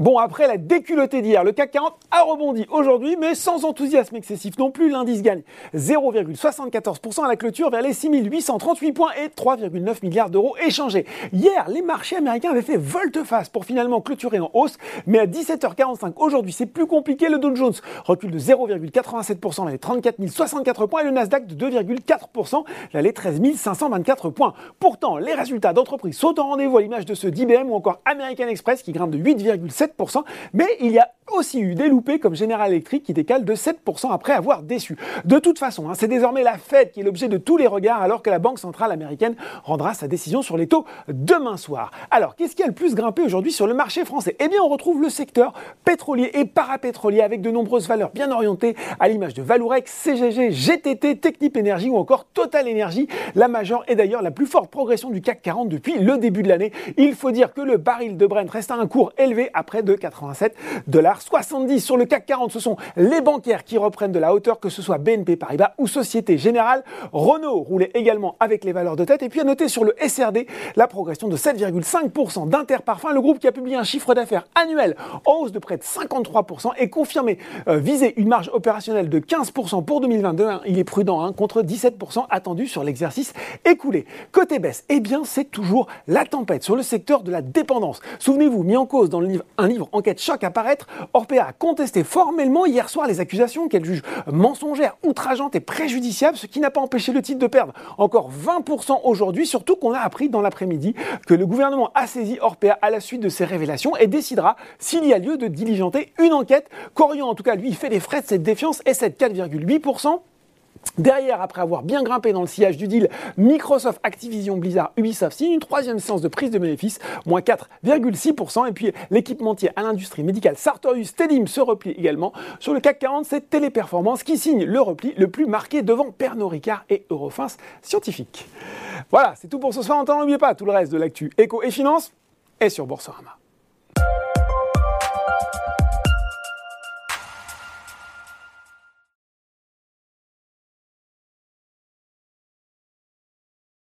Bon, après la déculottée d'hier, le CAC 40 a rebondi aujourd'hui, mais sans enthousiasme excessif non plus. L'indice gagne 0,74% à la clôture vers les 6838 points et 3,9 milliards d'euros échangés. Hier, les marchés américains avaient fait volte-face pour finalement clôturer en hausse, mais à 17h45 aujourd'hui, c'est plus compliqué. Le Dow Jones recule de 0,87% vers les 34 064 points et le Nasdaq de 2,4% vers les 13 524 points. Pourtant, les résultats d'entreprise sont en rendez-vous à l'image de ceux d'IBM ou encore American Express qui grimpent de 8,7% mais il y a aussi eu des loupés comme General Electric qui décalent de 7% après avoir déçu. De toute façon, hein, c'est désormais la Fed qui est l'objet de tous les regards alors que la Banque centrale américaine rendra sa décision sur les taux demain soir. Alors, qu'est-ce qui a le plus grimpé aujourd'hui sur le marché français? Eh bien, on retrouve le secteur pétrolier et parapétrolier avec de nombreuses valeurs bien orientées à l'image de Valourec, CGG, GTT, Technip Energy ou encore Total Energy. La majeure est d'ailleurs la plus forte progression du CAC 40 depuis le début de l'année. Il faut dire que le baril de Brent reste à un cours élevé après de 87 dollars 70 sur le CAC 40, ce sont les bancaires qui reprennent de la hauteur, que ce soit BNP Paribas ou Société Générale. Renault roulait également avec les valeurs de tête. Et puis à noter sur le SRD la progression de 7,5% d'Interparfum, le groupe qui a publié un chiffre d'affaires annuel en hausse de près de 53% et confirmé euh, viser une marge opérationnelle de 15% pour 2022. Il est prudent hein, contre 17% attendu sur l'exercice écoulé. Côté baisse, eh bien c'est toujours la tempête sur le secteur de la dépendance. Souvenez-vous, mis en cause dans le livre, un livre Enquête choc à paraître, Orpea a contesté formellement hier soir les accusations qu'elle juge mensongères, outrageantes et préjudiciables, ce qui n'a pas empêché le titre de perdre encore 20% aujourd'hui, surtout qu'on a appris dans l'après-midi que le gouvernement a saisi Orpea à la suite de ces révélations et décidera s'il y a lieu de diligenter une enquête. Corian, en tout cas, lui, fait les frais de cette défiance et cette 4,8%. Derrière, après avoir bien grimpé dans le sillage du deal, Microsoft, Activision, Blizzard, Ubisoft signe une troisième séance de prise de bénéfices, moins 4,6%. Et puis l'équipementier à l'industrie médicale Sartorius Tedim se replie également. Sur le CAC 40, c'est Téléperformance qui signe le repli le plus marqué devant Pernod Ricard et Eurofins Scientifique. Voilà, c'est tout pour ce soir. N'oubliez pas tout le reste de l'actu éco et finance est sur Boursorama.